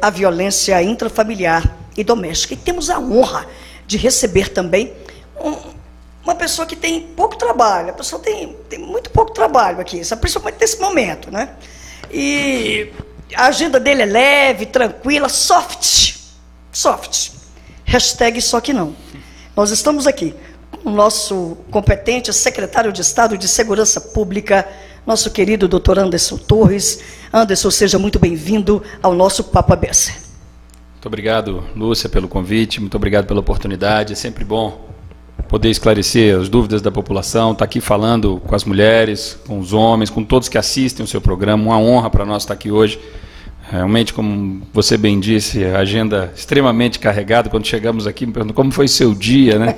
a violência intrafamiliar e doméstica. E temos a honra de receber também um, uma pessoa que tem pouco trabalho. A pessoa tem, tem muito pouco trabalho aqui, principalmente nesse momento, né? E a agenda dele é leve, tranquila, soft. Soft. Hashtag só que não. Nós estamos aqui com o nosso competente secretário de Estado de Segurança Pública, nosso querido doutor Anderson Torres. Anderson, seja muito bem-vindo ao nosso Papo Abessa. Muito obrigado, Lúcia, pelo convite, muito obrigado pela oportunidade. É sempre bom poder esclarecer as dúvidas da população, estar tá aqui falando com as mulheres, com os homens, com todos que assistem o seu programa. Uma honra para nós estar aqui hoje. Realmente, como você bem disse, agenda extremamente carregada. Quando chegamos aqui, me como foi seu dia, né?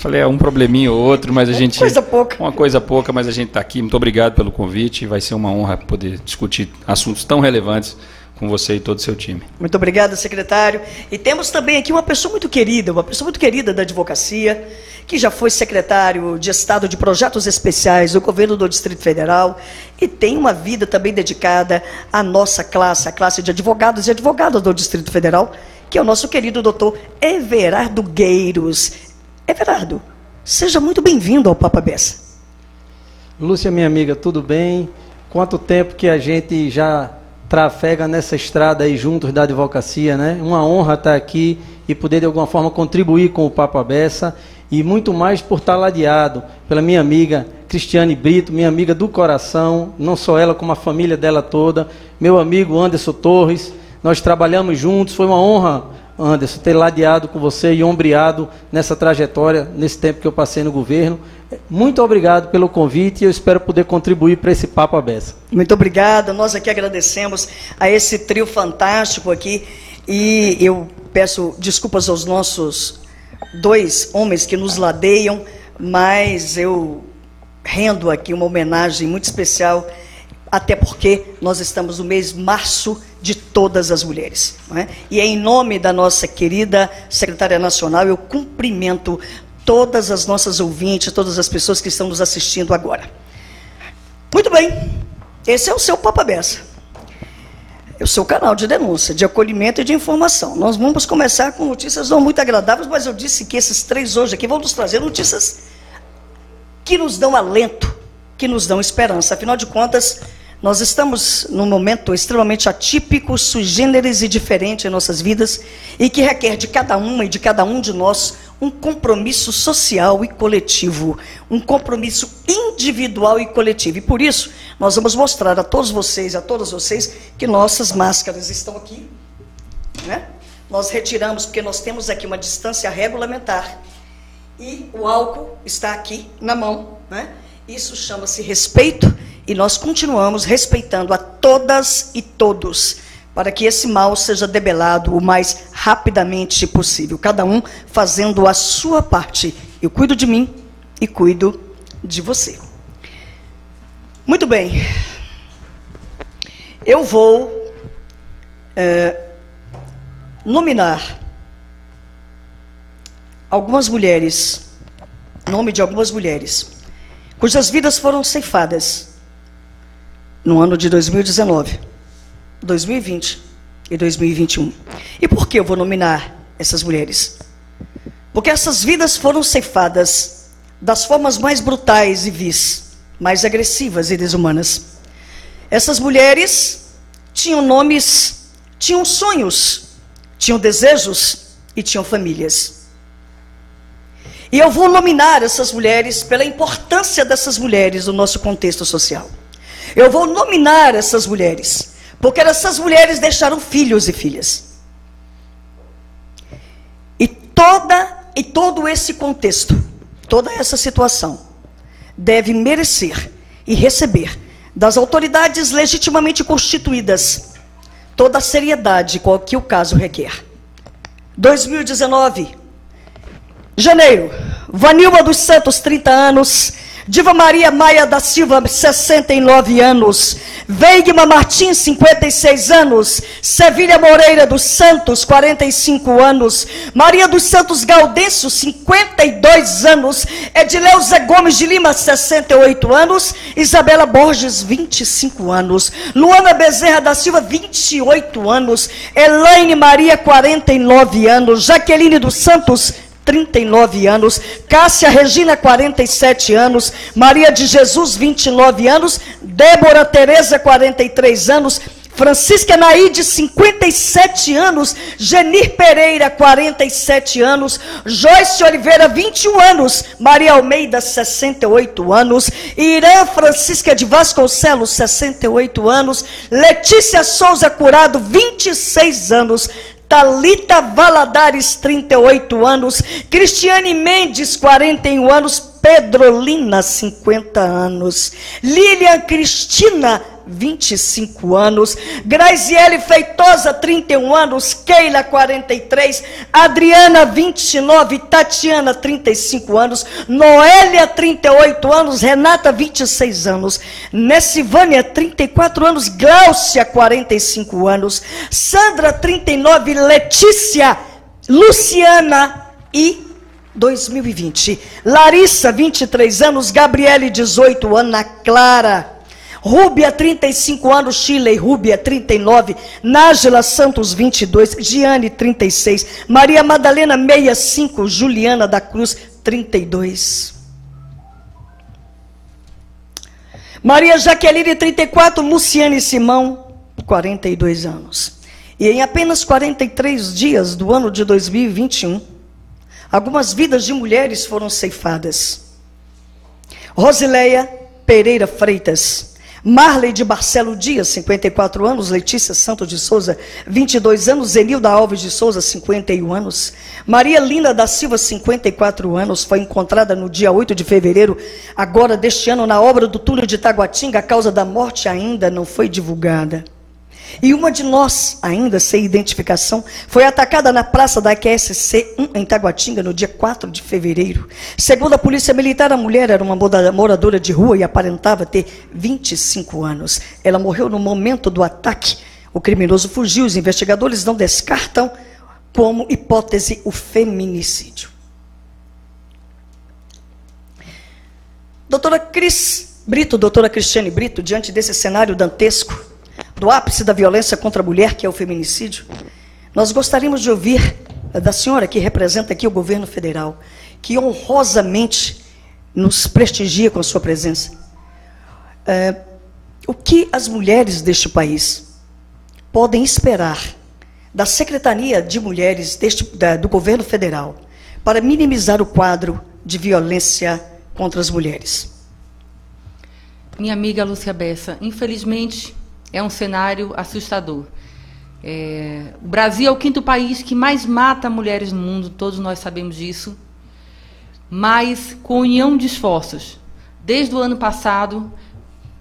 Falei, é um probleminha ou outro, mas a gente. Uma coisa pouca. Uma coisa pouca, mas a gente está aqui. Muito obrigado pelo convite. Vai ser uma honra poder discutir assuntos tão relevantes com você e todo o seu time. Muito obrigado, secretário. E temos também aqui uma pessoa muito querida, uma pessoa muito querida da advocacia, que já foi secretário de Estado de Projetos Especiais do governo do Distrito Federal e tem uma vida também dedicada à nossa classe, a classe de advogados e advogadas do Distrito Federal, que é o nosso querido doutor Everardo Gueiros. Everardo, seja muito bem-vindo ao Papa Bessa. Lúcia, minha amiga, tudo bem? Quanto tempo que a gente já trafega nessa estrada aí juntos da advocacia, né? Uma honra estar aqui e poder de alguma forma contribuir com o Papa Bessa e muito mais por estar ladeado pela minha amiga Cristiane Brito, minha amiga do coração, não só ela, como a família dela toda, meu amigo Anderson Torres. Nós trabalhamos juntos, foi uma honra Anderson, ter ladeado com você e ombreado nessa trajetória, nesse tempo que eu passei no governo. Muito obrigado pelo convite e eu espero poder contribuir para esse papo aberto. Muito obrigado. Nós aqui agradecemos a esse trio fantástico aqui e eu peço desculpas aos nossos dois homens que nos ladeiam, mas eu rendo aqui uma homenagem muito especial, até porque nós estamos no mês março de todas as mulheres. É? E é em nome da nossa querida secretária nacional, eu cumprimento todas as nossas ouvintes, todas as pessoas que estão nos assistindo agora. Muito bem, esse é o seu Papa Bessa. É o seu canal de denúncia, de acolhimento e de informação. Nós vamos começar com notícias não muito agradáveis, mas eu disse que esses três hoje aqui vão nos trazer notícias que nos dão alento, que nos dão esperança. Afinal de contas, nós estamos num momento extremamente atípico, sui generis e diferente em nossas vidas e que requer de cada uma e de cada um de nós um compromisso social e coletivo, um compromisso individual e coletivo. E por isso, nós vamos mostrar a todos vocês, a todas vocês, que nossas máscaras estão aqui. Né? Nós retiramos porque nós temos aqui uma distância regulamentar e o álcool está aqui na mão. Né? Isso chama-se respeito e nós continuamos respeitando a todas e todos, para que esse mal seja debelado o mais rapidamente possível. Cada um fazendo a sua parte. Eu cuido de mim e cuido de você. Muito bem. Eu vou é, nominar algumas mulheres, nome de algumas mulheres, cujas vidas foram ceifadas no ano de 2019, 2020 e 2021. E por que eu vou nominar essas mulheres? Porque essas vidas foram ceifadas das formas mais brutais e vis, mais agressivas e desumanas. Essas mulheres tinham nomes, tinham sonhos, tinham desejos e tinham famílias. E eu vou nominar essas mulheres pela importância dessas mulheres no nosso contexto social. Eu vou nominar essas mulheres, porque essas mulheres deixaram filhos e filhas. E toda e todo esse contexto, toda essa situação deve merecer e receber das autoridades legitimamente constituídas toda a seriedade que o caso requer. 2019, janeiro, Vanilma dos Santos, 30 anos, Diva Maria Maia da Silva, 69 anos. Veigma Martins, 56 anos. Sevilha Moreira dos Santos, 45 anos. Maria dos Santos Gaudêncio, 52 anos. Edileuza Gomes de Lima, 68 anos. Isabela Borges, 25 anos. Luana Bezerra da Silva, 28 anos. Elaine Maria, 49 anos. Jaqueline dos Santos, 39 anos, Cássia Regina, 47 anos, Maria de Jesus, 29 anos, Débora Tereza, 43 anos, Francisca Naide, 57 anos, Genir Pereira, 47 anos, Joyce Oliveira, 21 anos, Maria Almeida, 68 anos, Irã Francisca de Vasconcelos, 68 anos, Letícia Souza Curado, 26 anos, Talita Valadares, 38 anos, Cristiane Mendes, 41 anos, Pedrolina, 50 anos, Lilian Cristina, 25 anos, Graziele Feitosa, 31 anos, Keila, 43, Adriana, 29, Tatiana, 35 anos, Noélia, 38 anos, Renata, 26 anos, Nessivânia, 34 anos, Gláucia, 45 anos, Sandra, 39, Letícia, Luciana e 2020. Larissa, 23 anos, Gabriele, 18 anos, Ana Clara, Rúbia, 35 anos, Chile, Rúbia, 39, Nájila Santos, 22, Giane, 36, Maria Madalena, 65, Juliana da Cruz, 32. Maria Jaqueline, 34, Luciane Simão, 42 anos. E em apenas 43 dias do ano de 2021, algumas vidas de mulheres foram ceifadas. Rosileia Pereira Freitas, Marley de Barcelo Dias, 54 anos. Letícia Santos de Souza, 22 anos. Zenilda Alves de Souza, 51 anos. Maria Lina da Silva, 54 anos. Foi encontrada no dia 8 de fevereiro, agora deste ano, na obra do túnel de Taguatinga. A causa da morte ainda não foi divulgada. E uma de nós, ainda sem identificação, foi atacada na praça da QSC 1 em Taguatinga no dia 4 de fevereiro. Segundo a Polícia Militar, a mulher era uma moradora de rua e aparentava ter 25 anos. Ela morreu no momento do ataque. O criminoso fugiu. Os investigadores não descartam como hipótese o feminicídio. Doutora Cris Brito, doutora Cristiane Brito, diante desse cenário dantesco, do ápice da violência contra a mulher, que é o feminicídio, nós gostaríamos de ouvir da senhora que representa aqui o governo federal, que honrosamente nos prestigia com a sua presença. É, o que as mulheres deste país podem esperar da Secretaria de Mulheres deste, da, do governo federal para minimizar o quadro de violência contra as mulheres? Minha amiga Lúcia Bessa, infelizmente, é um cenário assustador. É, o Brasil é o quinto país que mais mata mulheres no mundo, todos nós sabemos disso. Mas com união de esforços. Desde o ano passado,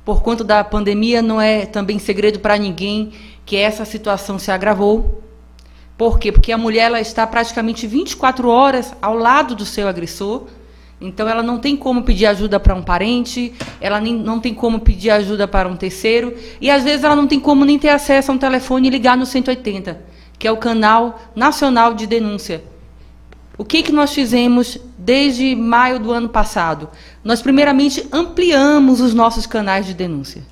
por conta da pandemia, não é também segredo para ninguém que essa situação se agravou. Por quê? Porque a mulher ela está praticamente 24 horas ao lado do seu agressor então ela não tem como pedir ajuda para um parente, ela nem, não tem como pedir ajuda para um terceiro, e às vezes ela não tem como nem ter acesso a um telefone e ligar no 180, que é o canal nacional de denúncia. O que, que nós fizemos desde maio do ano passado? Nós, primeiramente, ampliamos os nossos canais de denúncia.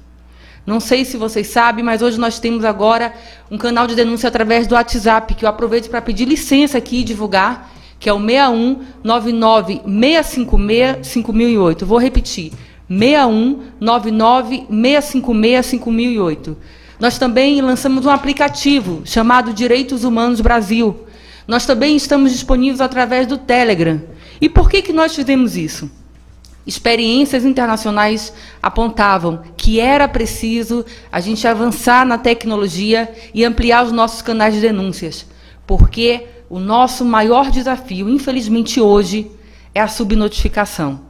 Não sei se vocês sabem, mas hoje nós temos agora um canal de denúncia através do WhatsApp, que eu aproveito para pedir licença aqui e divulgar, que é o 61 99 656 5008. Vou repetir. 61 99 656 5008. Nós também lançamos um aplicativo chamado Direitos Humanos Brasil. Nós também estamos disponíveis através do Telegram. E por que, que nós fizemos isso? Experiências internacionais apontavam que era preciso a gente avançar na tecnologia e ampliar os nossos canais de denúncias, porque o nosso maior desafio, infelizmente hoje, é a subnotificação.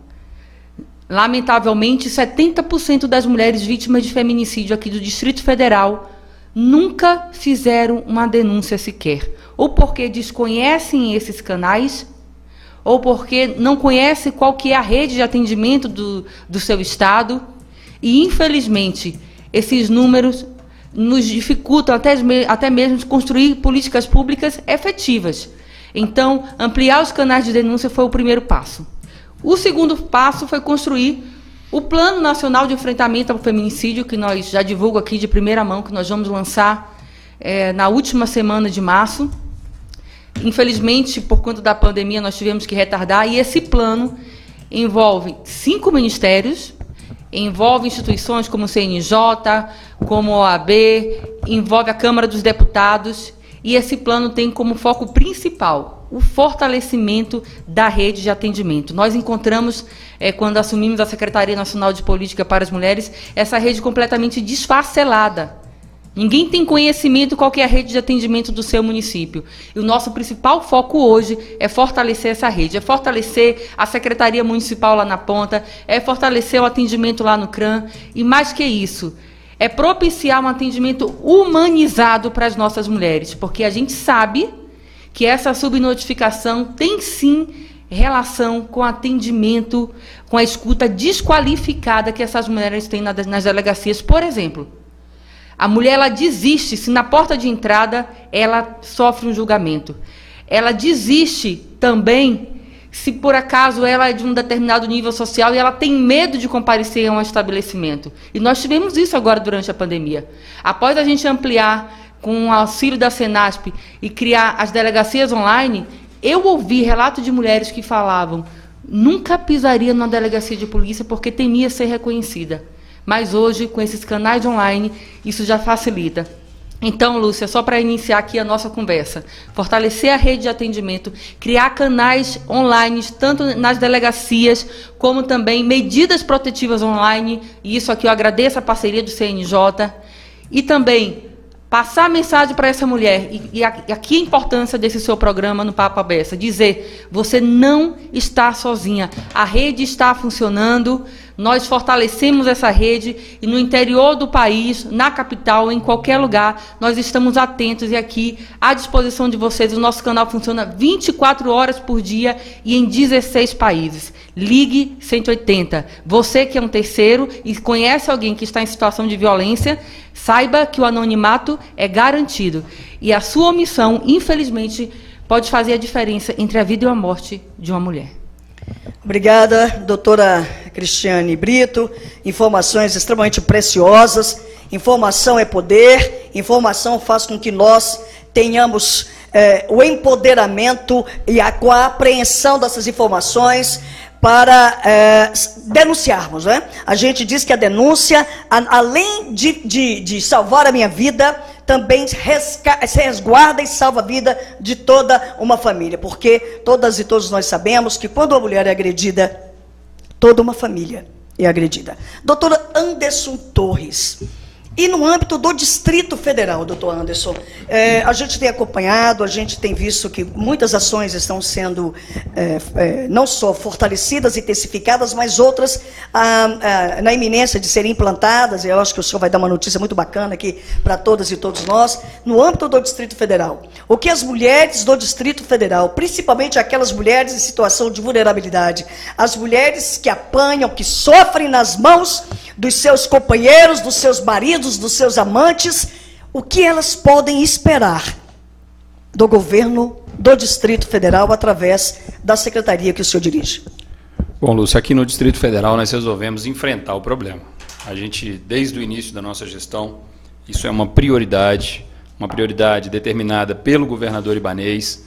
Lamentavelmente, 70% das mulheres vítimas de feminicídio aqui do Distrito Federal nunca fizeram uma denúncia sequer, ou porque desconhecem esses canais, ou porque não conhece qual que é a rede de atendimento do, do seu estado. E, infelizmente, esses números nos dificultam até, até mesmo construir políticas públicas efetivas. Então, ampliar os canais de denúncia foi o primeiro passo. O segundo passo foi construir o Plano Nacional de Enfrentamento ao Feminicídio, que nós já divulgo aqui de primeira mão, que nós vamos lançar é, na última semana de março. Infelizmente, por conta da pandemia, nós tivemos que retardar, e esse plano envolve cinco ministérios, envolve instituições como o CNJ, como a OAB, envolve a Câmara dos Deputados e esse plano tem como foco principal o fortalecimento da rede de atendimento. Nós encontramos, é, quando assumimos a Secretaria Nacional de Política para as Mulheres, essa rede completamente desfacelada. Ninguém tem conhecimento qual é a rede de atendimento do seu município. E o nosso principal foco hoje é fortalecer essa rede, é fortalecer a Secretaria Municipal lá na ponta, é fortalecer o atendimento lá no CRAM e mais que isso, é propiciar um atendimento humanizado para as nossas mulheres, porque a gente sabe que essa subnotificação tem sim relação com atendimento, com a escuta desqualificada que essas mulheres têm nas delegacias. Por exemplo, a mulher ela desiste se na porta de entrada ela sofre um julgamento. Ela desiste também se por acaso ela é de um determinado nível social e ela tem medo de comparecer a um estabelecimento. E nós tivemos isso agora durante a pandemia. Após a gente ampliar com o auxílio da Senasp e criar as delegacias online, eu ouvi relatos de mulheres que falavam: nunca pisaria numa delegacia de polícia porque temia ser reconhecida. Mas hoje, com esses canais online, isso já facilita. Então, Lúcia, só para iniciar aqui a nossa conversa, fortalecer a rede de atendimento, criar canais online, tanto nas delegacias, como também medidas protetivas online, e isso aqui eu agradeço a parceria do CNJ, e também passar a mensagem para essa mulher, e, e, aqui a importância desse seu programa no Papo Abessa, dizer, você não está sozinha, a rede está funcionando, nós fortalecemos essa rede e no interior do país, na capital, em qualquer lugar, nós estamos atentos e aqui à disposição de vocês. O nosso canal funciona 24 horas por dia e em 16 países. Ligue 180. Você que é um terceiro e conhece alguém que está em situação de violência, saiba que o anonimato é garantido. E a sua omissão, infelizmente, pode fazer a diferença entre a vida e a morte de uma mulher. Obrigada, doutora Cristiane Brito. Informações extremamente preciosas. Informação é poder, informação faz com que nós tenhamos é, o empoderamento e a, a apreensão dessas informações para é, denunciarmos. Né? A gente diz que a denúncia, a, além de, de, de salvar a minha vida, também resguarda e salva a vida de toda uma família, porque todas e todos nós sabemos que quando uma mulher é agredida, toda uma família é agredida. Doutora Anderson Torres, e no âmbito do Distrito Federal, doutor Anderson, é, a gente tem acompanhado, a gente tem visto que muitas ações estão sendo é, é, não só fortalecidas, intensificadas, mas outras ah, ah, na iminência de serem implantadas. Eu acho que o senhor vai dar uma notícia muito bacana aqui para todas e todos nós. No âmbito do Distrito Federal, o que as mulheres do Distrito Federal, principalmente aquelas mulheres em situação de vulnerabilidade, as mulheres que apanham, que sofrem nas mãos dos seus companheiros, dos seus maridos, dos seus amantes, o que elas podem esperar do governo do Distrito Federal através da secretaria que o senhor dirige? Bom, Lúcio, aqui no Distrito Federal nós resolvemos enfrentar o problema. A gente, desde o início da nossa gestão, isso é uma prioridade, uma prioridade determinada pelo governador Ibanês,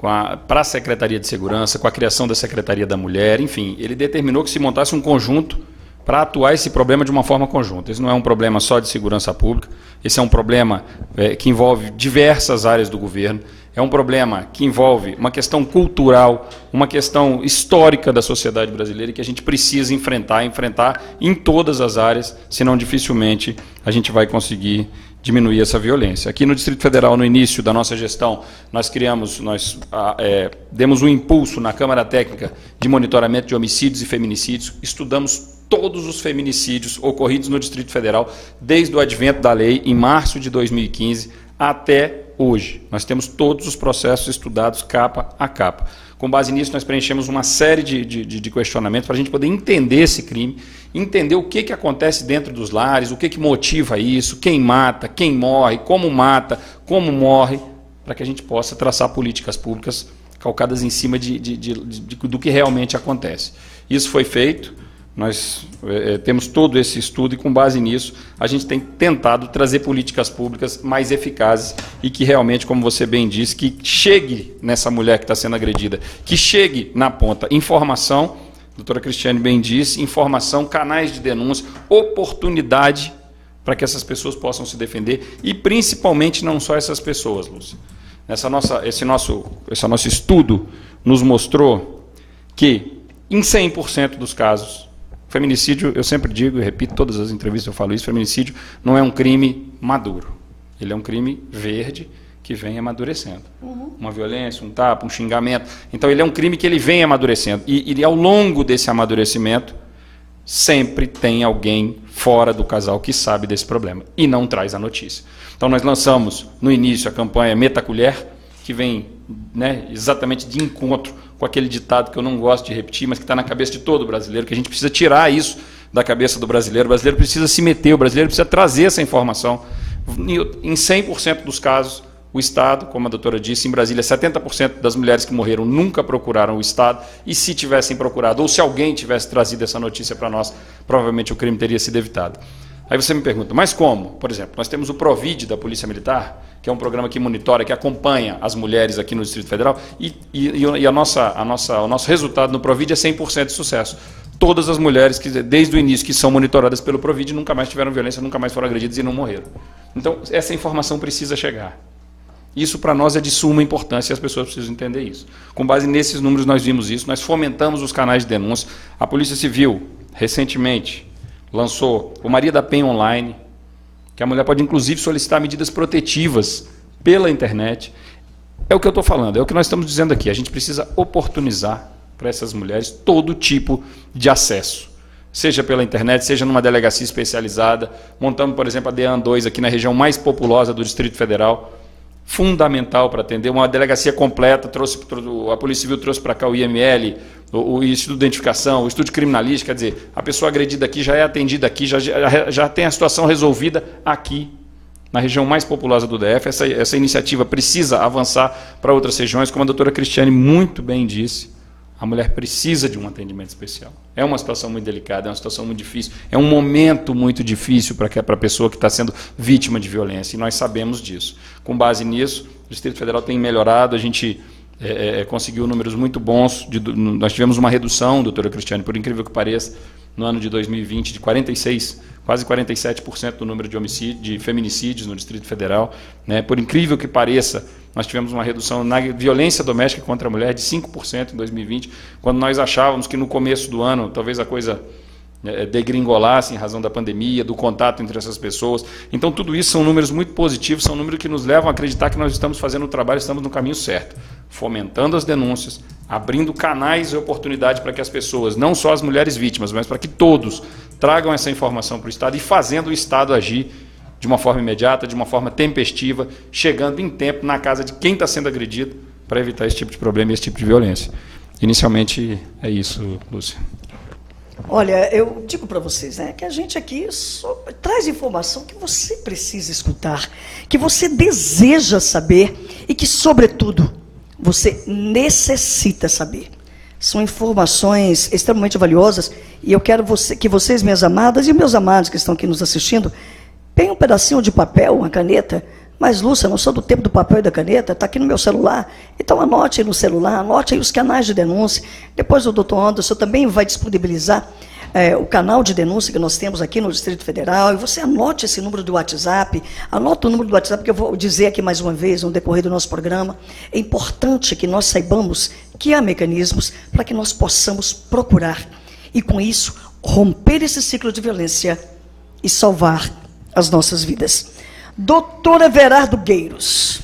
para a Secretaria de Segurança, com a criação da Secretaria da Mulher, enfim, ele determinou que se montasse um conjunto para atuar esse problema de uma forma conjunta. Esse não é um problema só de segurança pública, esse é um problema é, que envolve diversas áreas do governo, é um problema que envolve uma questão cultural, uma questão histórica da sociedade brasileira que a gente precisa enfrentar, enfrentar em todas as áreas, senão dificilmente a gente vai conseguir diminuir essa violência. Aqui no Distrito Federal, no início da nossa gestão, nós criamos, nós é, demos um impulso na Câmara Técnica de Monitoramento de Homicídios e Feminicídios, estudamos todos os feminicídios ocorridos no Distrito Federal desde o advento da lei, em março de 2015, até hoje. Nós temos todos os processos estudados capa a capa. Com base nisso, nós preenchemos uma série de, de, de questionamentos para a gente poder entender esse crime, entender o que, que acontece dentro dos lares, o que, que motiva isso, quem mata, quem morre, como mata, como morre, para que a gente possa traçar políticas públicas calcadas em cima de, de, do que realmente acontece. Isso foi feito. Nós é, temos todo esse estudo e, com base nisso, a gente tem tentado trazer políticas públicas mais eficazes e que realmente, como você bem disse, que chegue nessa mulher que está sendo agredida, que chegue na ponta informação, doutora Cristiane bem disse, informação, canais de denúncia, oportunidade para que essas pessoas possam se defender e, principalmente, não só essas pessoas, Lúcia. Essa nossa, esse, nosso, esse nosso estudo nos mostrou que, em 100% dos casos, Feminicídio, eu sempre digo e repito, todas as entrevistas eu falo isso, feminicídio não é um crime maduro. Ele é um crime verde que vem amadurecendo. Uhum. Uma violência, um tapa, um xingamento. Então ele é um crime que ele vem amadurecendo. E, e ao longo desse amadurecimento, sempre tem alguém fora do casal que sabe desse problema e não traz a notícia. Então nós lançamos no início a campanha Meta Colher, que vem né, exatamente de encontro com aquele ditado que eu não gosto de repetir, mas que está na cabeça de todo brasileiro, que a gente precisa tirar isso da cabeça do brasileiro. O brasileiro precisa se meter, o brasileiro precisa trazer essa informação. Em 100% dos casos, o Estado, como a doutora disse, em Brasília, 70% das mulheres que morreram nunca procuraram o Estado, e se tivessem procurado, ou se alguém tivesse trazido essa notícia para nós, provavelmente o crime teria sido evitado. Aí você me pergunta, mas como? Por exemplo, nós temos o Provide da Polícia Militar, que é um programa que monitora, que acompanha as mulheres aqui no Distrito Federal, e, e, e a nossa, a nossa, o nosso resultado no Provide é 100% de sucesso. Todas as mulheres, que desde o início, que são monitoradas pelo Provide, nunca mais tiveram violência, nunca mais foram agredidas e não morreram. Então, essa informação precisa chegar. Isso para nós é de suma importância e as pessoas precisam entender isso. Com base nesses números, nós vimos isso, nós fomentamos os canais de denúncia. A Polícia Civil, recentemente, lançou o Maria da Penha Online, que a mulher pode inclusive solicitar medidas protetivas pela internet. É o que eu estou falando, é o que nós estamos dizendo aqui. A gente precisa oportunizar para essas mulheres todo tipo de acesso. Seja pela internet, seja numa delegacia especializada. Montamos, por exemplo, a DEAN 2 aqui na região mais populosa do Distrito Federal fundamental para atender, uma delegacia completa, trouxe, a Polícia Civil trouxe para cá o IML, o, o Instituto de Identificação, o Estudo de Criminalística, quer dizer, a pessoa agredida aqui já é atendida aqui, já, já, já tem a situação resolvida aqui, na região mais populosa do DF. Essa, essa iniciativa precisa avançar para outras regiões, como a doutora Cristiane muito bem disse. A mulher precisa de um atendimento especial. É uma situação muito delicada, é uma situação muito difícil, é um momento muito difícil para a pessoa que está sendo vítima de violência, e nós sabemos disso. Com base nisso, o Distrito Federal tem melhorado, a gente é, é, é conseguiu números muito bons. De, nós tivemos uma redução, doutora Cristiane, por incrível que pareça, no ano de 2020, de 46, quase 47% do número de, homicídios, de feminicídios no Distrito Federal. Né? Por incrível que pareça, nós tivemos uma redução na violência doméstica contra a mulher de 5% em 2020, quando nós achávamos que no começo do ano talvez a coisa é, degringolasse em razão da pandemia, do contato entre essas pessoas. Então, tudo isso são números muito positivos, são números que nos levam a acreditar que nós estamos fazendo o trabalho, estamos no caminho certo, fomentando as denúncias, abrindo canais e oportunidade para que as pessoas, não só as mulheres vítimas, mas para que todos tragam essa informação para o Estado e fazendo o Estado agir de uma forma imediata, de uma forma tempestiva, chegando em tempo na casa de quem está sendo agredido para evitar esse tipo de problema e esse tipo de violência. Inicialmente é isso, Lúcia. Olha, eu digo para vocês, né, que a gente aqui só traz informação que você precisa escutar, que você deseja saber e que, sobretudo, você necessita saber. São informações extremamente valiosas e eu quero você, que vocês, minhas amadas e meus amados que estão aqui nos assistindo, tem um pedacinho de papel, uma caneta, mas Lúcia, não sou do tempo do papel e da caneta, está aqui no meu celular. Então anote aí no celular, anote aí os canais de denúncia. Depois o doutor Anderson também vai disponibilizar é, o canal de denúncia que nós temos aqui no Distrito Federal. E você anote esse número do WhatsApp, anota o número do WhatsApp que eu vou dizer aqui mais uma vez no decorrer do nosso programa. É importante que nós saibamos que há mecanismos para que nós possamos procurar e com isso romper esse ciclo de violência e salvar as nossas vidas. Doutor Everardo Gueiros.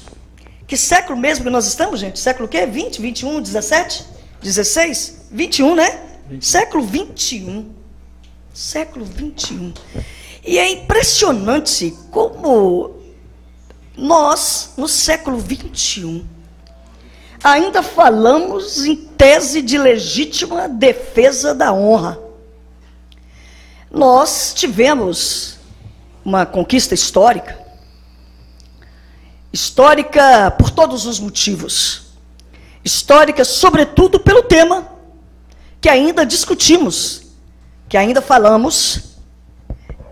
Que século mesmo que nós estamos, gente? Século o quê? 20, 21, 17, 16? 21, né? 20. Século 21. Século 21. E é impressionante como nós, no século 21, ainda falamos em tese de legítima defesa da honra. Nós tivemos uma conquista histórica, histórica por todos os motivos, histórica sobretudo pelo tema que ainda discutimos, que ainda falamos,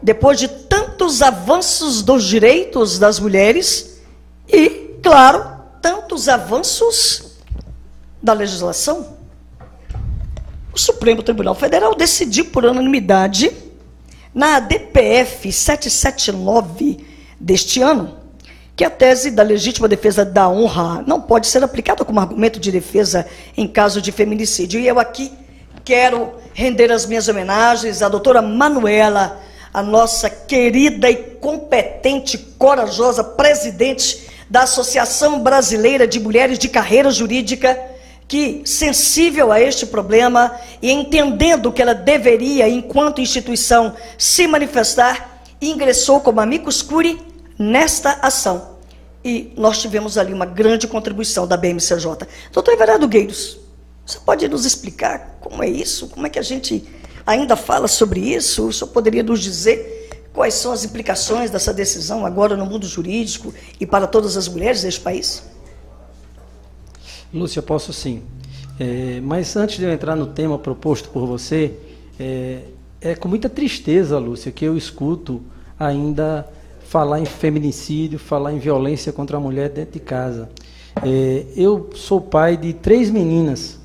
depois de tantos avanços dos direitos das mulheres e, claro, tantos avanços da legislação. O Supremo Tribunal Federal decidiu por unanimidade, na DPF 779 deste ano, que a tese da legítima defesa da honra não pode ser aplicada como argumento de defesa em caso de feminicídio. E eu aqui quero render as minhas homenagens à doutora Manuela, a nossa querida e competente, corajosa presidente da Associação Brasileira de Mulheres de Carreira Jurídica, que, sensível a este problema e entendendo que ela deveria, enquanto instituição, se manifestar, ingressou como amicus curi nesta ação. E nós tivemos ali uma grande contribuição da BMCJ. Doutor Everardo Gueiros, você pode nos explicar como é isso? Como é que a gente ainda fala sobre isso? O senhor poderia nos dizer quais são as implicações dessa decisão agora no mundo jurídico e para todas as mulheres deste país? Lúcia, posso sim. É, mas antes de eu entrar no tema proposto por você, é, é com muita tristeza, Lúcia, que eu escuto ainda falar em feminicídio, falar em violência contra a mulher dentro de casa. É, eu sou pai de três meninas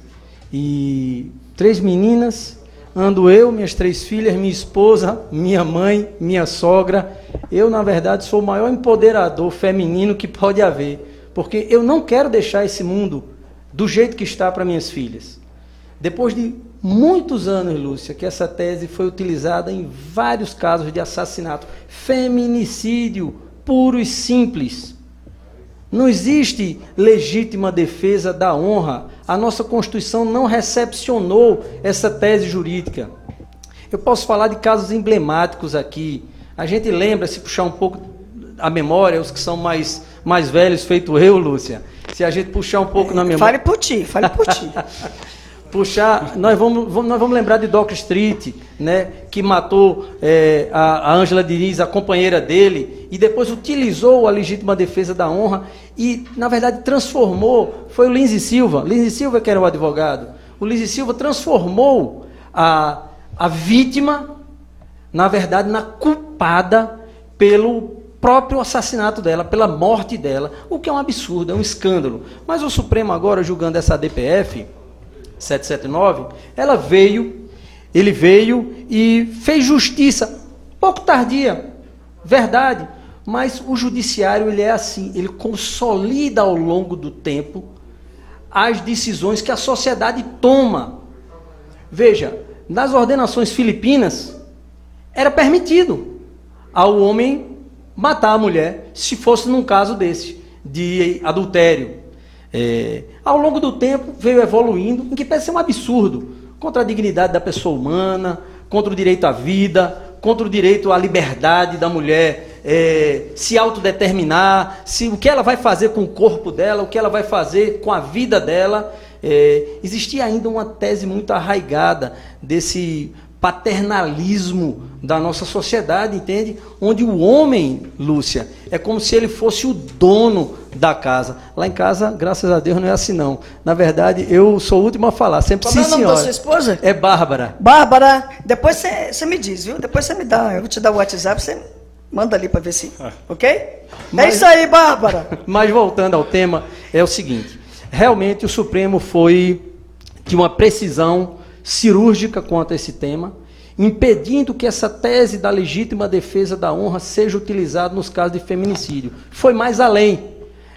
e três meninas, ando eu, minhas três filhas, minha esposa, minha mãe, minha sogra. Eu, na verdade, sou o maior empoderador feminino que pode haver, porque eu não quero deixar esse mundo do jeito que está para minhas filhas. Depois de muitos anos, Lúcia, que essa tese foi utilizada em vários casos de assassinato, feminicídio puro e simples. Não existe legítima defesa da honra. A nossa Constituição não recepcionou essa tese jurídica. Eu posso falar de casos emblemáticos aqui. A gente lembra, se puxar um pouco a memória, os que são mais, mais velhos, feito eu, Lúcia. Se a gente puxar um pouco na memória. Fale por ti, fale por ti. puxar, nós vamos, nós vamos lembrar de Doc Street, né, que matou é, a Ângela Diniz, a companheira dele, e depois utilizou a legítima defesa da honra e, na verdade, transformou, foi o Lindsay Silva, Lindsay Silva que era o advogado, o Lindsay Silva transformou a, a vítima, na verdade, na culpada pelo próprio assassinato dela, pela morte dela, o que é um absurdo, é um escândalo. Mas o Supremo agora, julgando essa DPF, 779, ela veio, ele veio e fez justiça, pouco tardia, verdade, mas o judiciário ele é assim, ele consolida ao longo do tempo as decisões que a sociedade toma. Veja, nas ordenações filipinas era permitido ao homem matar a mulher se fosse num caso desse de adultério. É, ao longo do tempo veio evoluindo, em que parece ser um absurdo, contra a dignidade da pessoa humana, contra o direito à vida, contra o direito à liberdade da mulher é, se autodeterminar, se, o que ela vai fazer com o corpo dela, o que ela vai fazer com a vida dela. É, existia ainda uma tese muito arraigada desse paternalismo da nossa sociedade, entende? Onde o homem, Lúcia, é como se ele fosse o dono da casa. Lá em casa, graças a Deus, não é assim não. Na verdade, eu sou o último a falar. Sempre Qual sim, é o nome senhora. da sua esposa? É Bárbara. Bárbara, depois você me diz, viu? Depois você me dá, eu vou te dar o WhatsApp, você manda ali para ver se, ok? É Mas- isso aí, Bárbara. Mas voltando ao tema, é o seguinte: realmente o Supremo foi de uma precisão cirúrgica quanto a esse tema, impedindo que essa tese da legítima defesa da honra seja utilizada nos casos de feminicídio. Foi mais além.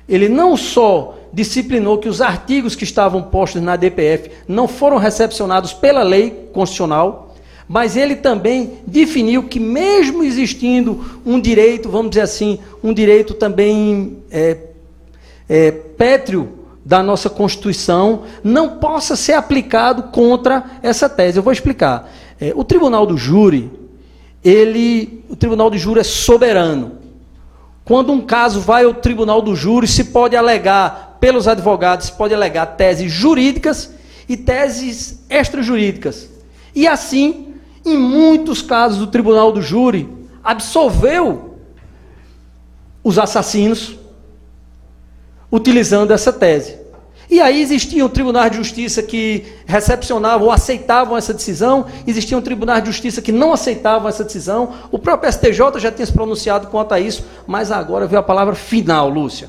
Ele não só disciplinou que os artigos que estavam postos na DPF não foram recepcionados pela lei constitucional, mas ele também definiu que, mesmo existindo um direito, vamos dizer assim, um direito também é, é, pétreo da nossa Constituição, não possa ser aplicado contra essa tese. Eu vou explicar. É, o Tribunal do Júri, ele, o Tribunal do Júri é soberano. quando um caso vai ao tribunal do júri, se pode alegar, pelos advogados, se pode alegar teses jurídicas e teses extrajurídicas. E assim, em muitos casos, o tribunal do júri absolveu os assassinos utilizando essa tese. E aí existiam tribunais de justiça que recepcionavam ou aceitavam essa decisão, existiam tribunais de justiça que não aceitavam essa decisão. O próprio STJ já tinha se pronunciado quanto a isso, mas agora veio a palavra final, Lúcia.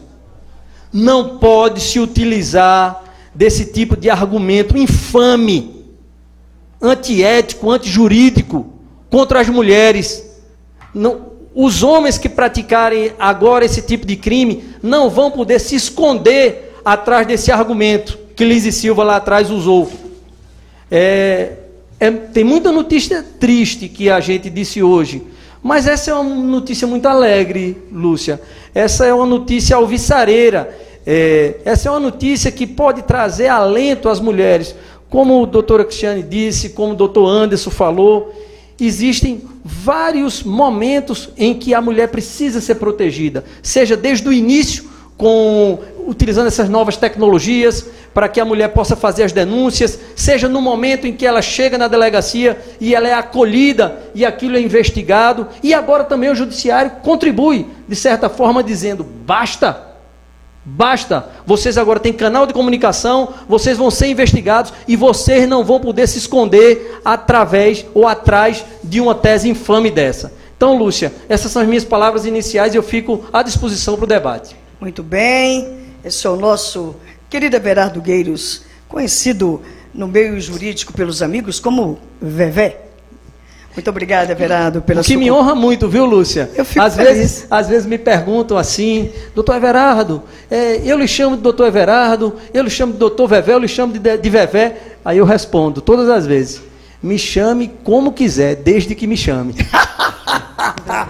Não pode se utilizar desse tipo de argumento infame, antiético, antijurídico contra as mulheres. Não, os homens que praticarem agora esse tipo de crime não vão poder se esconder atrás desse argumento que Liz e Silva lá atrás usou. É, é, tem muita notícia triste que a gente disse hoje, mas essa é uma notícia muito alegre, Lúcia. Essa é uma notícia alvissareira. É, essa é uma notícia que pode trazer alento às mulheres. Como o doutor Cristiane disse, como o doutor Anderson falou, existem vários momentos em que a mulher precisa ser protegida, seja desde o início, com utilizando essas novas tecnologias para que a mulher possa fazer as denúncias, seja no momento em que ela chega na delegacia e ela é acolhida e aquilo é investigado, e agora também o judiciário contribui, de certa forma, dizendo: basta, basta, vocês agora têm canal de comunicação, vocês vão ser investigados e vocês não vão poder se esconder através ou atrás de uma tese infame dessa. Então, Lúcia, essas são as minhas palavras iniciais e eu fico à disposição para o debate. Muito bem. Esse é o nosso querido Everardo Gueiros, conhecido no meio jurídico pelos amigos como Vevé. Muito obrigada, Everardo, pela o que sua... me honra muito, viu, Lúcia? Eu fico às feliz. vezes, às vezes me perguntam assim, doutor Everardo, é, eu lhe chamo de doutor Everardo, eu lhe chamo de doutor Vevé, eu lhe chamo de, de Vevé. Aí eu respondo, todas as vezes, me chame como quiser, desde que me chame.